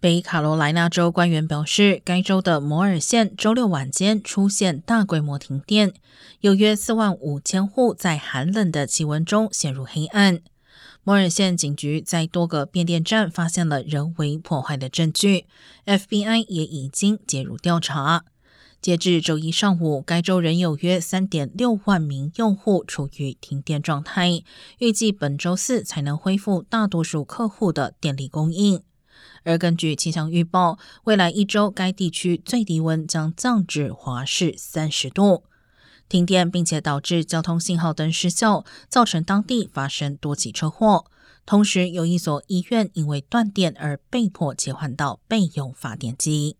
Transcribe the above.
北卡罗来纳州官员表示，该州的摩尔县周六晚间出现大规模停电，有约四万五千户在寒冷的气温中陷入黑暗。摩尔县警局在多个变电站发现了人为破坏的证据，FBI 也已经介入调查。截至周一上午，该州仍有约三点六万名用户处于停电状态，预计本周四才能恢复大多数客户的电力供应。而根据气象预报，未来一周该地区最低温将降至华氏三十度。停电并且导致交通信号灯失效，造成当地发生多起车祸。同时，有一所医院因为断电而被迫切换到备用发电机。